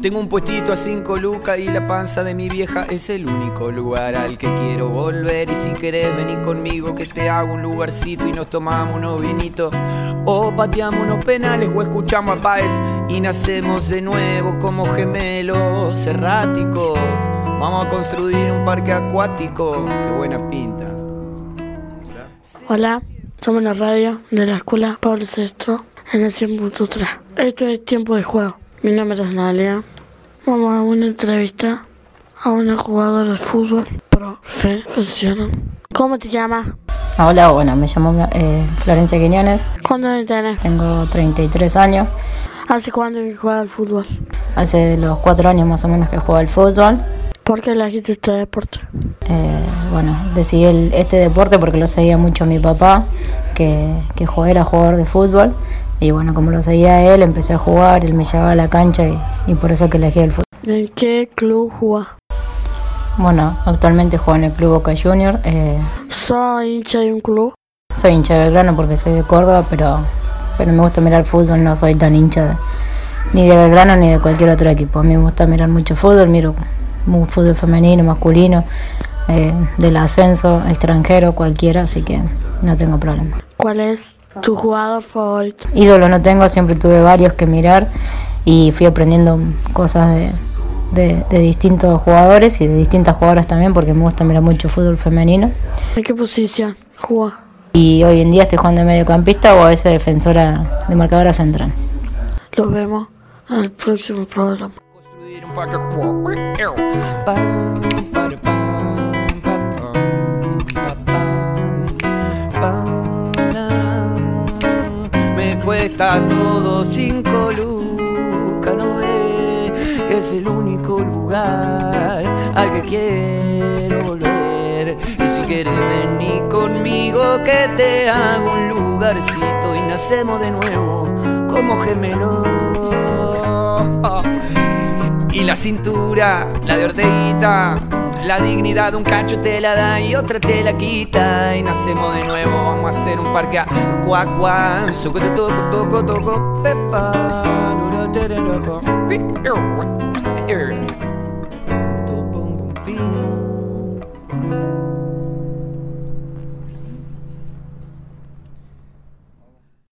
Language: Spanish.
Tengo un puestito a cinco lucas y la panza de mi vieja es el único lugar al que quiero volver. Y si querés venir conmigo que te hago un lugarcito y nos tomamos unos vinitos. O pateamos unos penales o escuchamos a Páez y nacemos de nuevo como gemelos erráticos. Vamos a construir un parque acuático. Qué buena pinta. Hola, somos la radio de la escuela Pablo VI en el 100.3. Esto es tiempo de juego. Mi nombre es Nalia. Vamos a una entrevista a una jugadora de fútbol profesional. ¿Cómo te llamas? Hola, bueno, me llamo eh, Florencia Quiñones, ¿Cuándo tenés? tengo 33 años. ¿Hace cuándo que juegas al fútbol? Hace los 4 años más o menos que juego al fútbol. ¿Por qué elegiste este deporte? Eh, bueno, decidí el- este deporte porque lo seguía mucho mi papá, que, que era jugador de fútbol. Y bueno, como lo seguía él, empecé a jugar, él me llevaba a la cancha y, y por eso que elegí el fútbol. ¿En qué club jugás? Bueno, actualmente juego en el Club Boca Junior. eh, ¿Soy hincha de un club? soy hincha de Belgrano porque soy de Córdoba, pero, pero me gusta mirar fútbol, no soy tan hincha de- ni de Belgrano ni de cualquier otro equipo. A mí me gusta mirar mucho fútbol, miro mu- fútbol femenino, masculino, eh, del ascenso, extranjero, cualquiera, así que no tengo problema. ¿Cuál es tu jugador favorito? Ídolos no tengo, siempre tuve varios que mirar y fui aprendiendo cosas de, de- de distintos jugadores y de distintas jugadoras también porque me gusta mirar mucho fútbol femenino. ¿En qué posición jugás? Y hoy en día estoy jugando de mediocampista o a veces defensora de marcadora central. Los vemos en el próximo programa. Me cuesta todo cinco lucas, no ve, es el único lugar al que quiero volver. Y si quieres venir conmigo que te hago un lugarcito y nacemos de nuevo como gemelos. La cintura, la de orteguita, la dignidad un cacho te la da y otra te la quita. Y nacemos de nuevo, vamos a hacer un parque a cuacuá. Suco te toco, toco, toco, pepa.